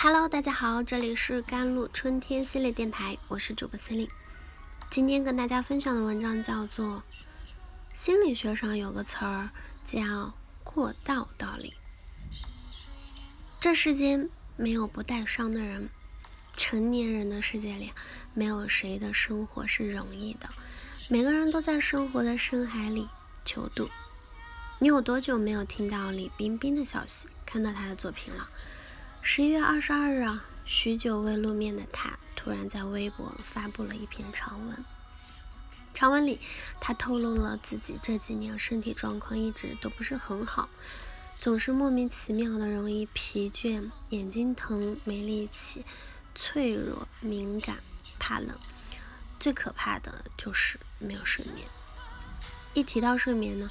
Hello，大家好，这里是甘露春天系列电台，我是主播司令。今天跟大家分享的文章叫做心理学上有个词儿叫过道道理。这世间没有不带伤的人，成年人的世界里没有谁的生活是容易的，每个人都在生活的深海里求渡。你有多久没有听到李冰冰的消息，看到她的作品了？十一月二十二日啊，许久未露面的他突然在微博发布了一篇长文。长文里，他透露了自己这几年身体状况一直都不是很好，总是莫名其妙的容易疲倦、眼睛疼、没力气、脆弱、敏感、怕冷，最可怕的就是没有睡眠。一提到睡眠呢，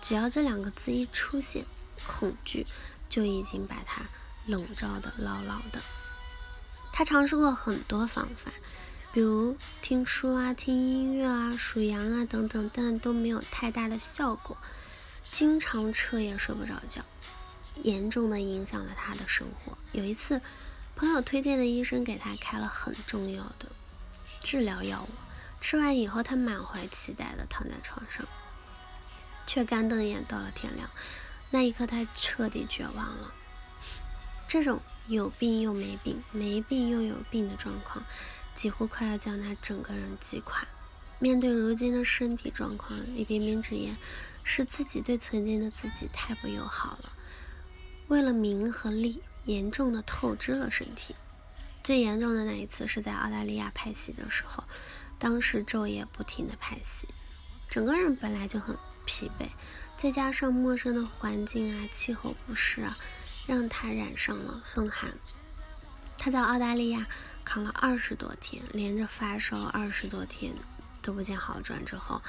只要这两个字一出现，恐惧就已经把他。笼罩的牢牢的。他尝试过很多方法，比如听书啊、听音乐啊、数羊啊等等，但都没有太大的效果。经常彻夜睡不着觉，严重的影响了他的生活。有一次，朋友推荐的医生给他开了很重要的治疗药物，吃完以后，他满怀期待的躺在床上，却干瞪眼到了天亮。那一刻，他彻底绝望了。这种有病又没病，没病又有病的状况，几乎快要将他整个人击垮。面对如今的身体状况，李冰冰直言是自己对曾经的自己太不友好了。为了名和利，严重的透支了身体。最严重的那一次是在澳大利亚拍戏的时候，当时昼夜不停的拍戏，整个人本来就很疲惫，再加上陌生的环境啊，气候不适啊。让他染上了风寒。他在澳大利亚扛了二十多天，连着发烧二十多天都不见好转之后，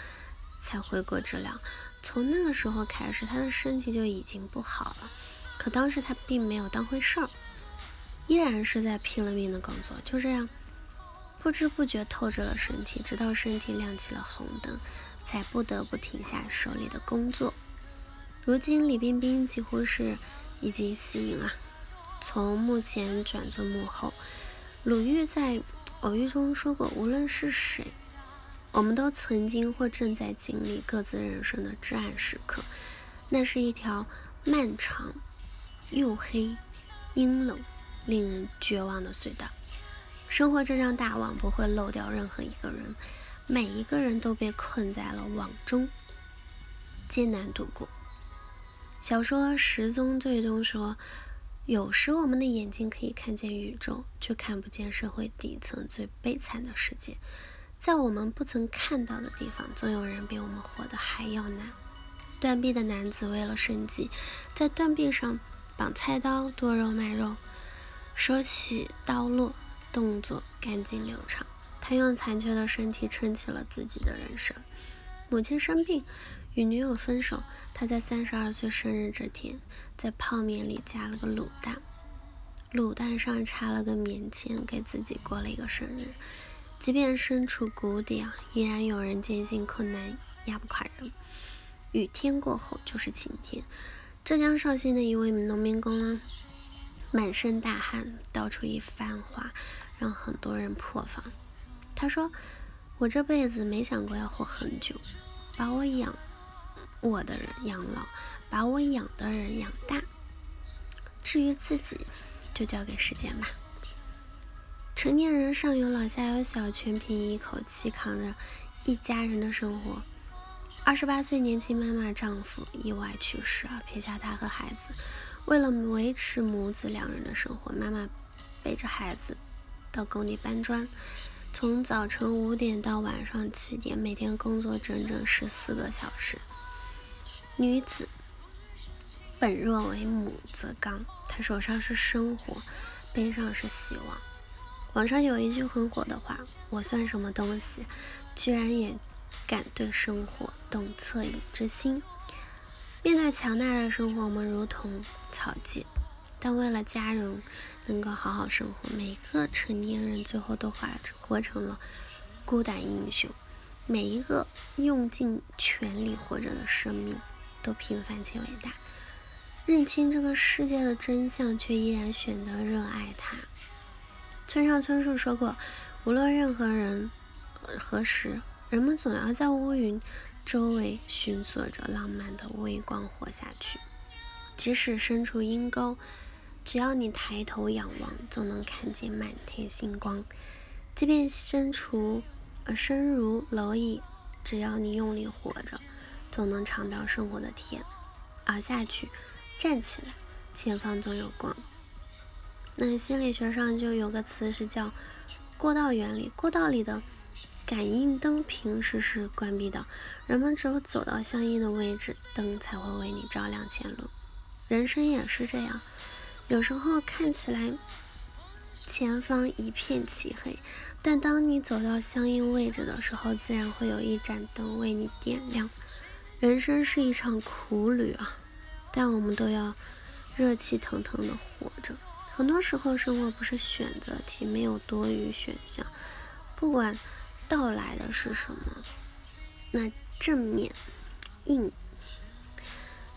才回国治疗。从那个时候开始，他的身体就已经不好了。可当时他并没有当回事儿，依然是在拼了命的工作。就这样，不知不觉透支了身体，直到身体亮起了红灯，才不得不停下手里的工作。如今，李冰冰几乎是。以及吸引啊，从幕前转做幕后。鲁豫在偶遇中说过：“无论是谁，我们都曾经或正在经历各自人生的至暗时刻。那是一条漫长、又黑、阴冷、令人绝望的隧道。生活这张大网不会漏掉任何一个人，每一个人都被困在了网中，艰难度过。”小说《十宗罪》中说，有时我们的眼睛可以看见宇宙，却看不见社会底层最悲惨的世界。在我们不曾看到的地方，总有人比我们活得还要难。断臂的男子为了生计，在断臂上绑菜刀，剁肉卖肉，手起刀落，动作干净流畅。他用残缺的身体撑起了自己的人生。母亲生病。与女友分手，他在三十二岁生日这天，在泡面里加了个卤蛋，卤蛋上插了个棉签，给自己过了一个生日。即便身处谷底啊，依然有人坚信困难压不垮人，雨天过后就是晴天。浙江绍兴的一位农民工啊，满身大汗，道出一番话，让很多人破防。他说：“我这辈子没想过要活很久，把我养。”我的人养老，把我养的人养大。至于自己，就交给时间吧。成年人上有老下有小，全凭一口气扛着一家人的生活。二十八岁年轻妈妈丈夫意外去世啊，撇下她和孩子。为了维持母子两人的生活，妈妈背着孩子到工地搬砖，从早晨五点到晚上七点，每天工作整整十四个小时。女子本若为母则刚，她手上是生活，背上是希望。网上有一句很火的话：“我算什么东西，居然也敢对生活动恻隐之心？”面对强大的生活，我们如同草芥；但为了家人能够好好生活，每个成年人最后都活活成了孤胆英雄。每一个用尽全力活着的生命。都平凡且伟大。认清这个世界的真相，却依然选择热爱它。村上春树说过：“无论任何人何时，人们总要在乌云周围寻索着浪漫的微光活下去。即使身处阴沟，只要你抬头仰望，总能看见满天星光。即便身处呃身如蝼蚁，只要你用力活着，总能尝到生活的甜。熬下去，站起来，前方总有光。那心理学上就有个词是叫过道原理。过道里的感应灯平时是关闭的，人们只有走到相应的位置，灯才会为你照亮前路。人生也是这样，有时候看起来前方一片漆黑，但当你走到相应位置的时候，自然会有一盏灯为你点亮。人生是一场苦旅啊，但我们都要热气腾腾的活着。很多时候，生活不是选择题，没有多余选项。不管到来的是什么，那正面硬，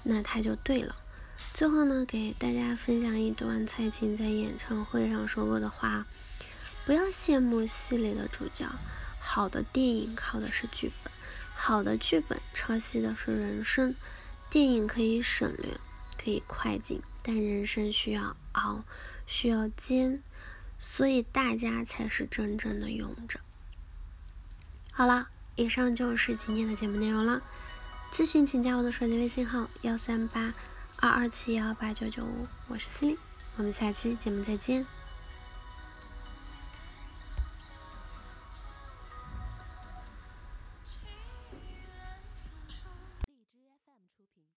那它就对了。最后呢，给大家分享一段蔡琴在演唱会上说过的话：不要羡慕戏里的主角，好的电影靠的是剧本，好的剧本抄袭的是人生。电影可以省略，可以快进。但人生需要熬，需要煎，所以大家才是真正的勇者。好了，以上就是今天的节目内容了。咨询请加我的手机微信号：幺三八二二七幺八九九五，我是司令，我们下期节目再见。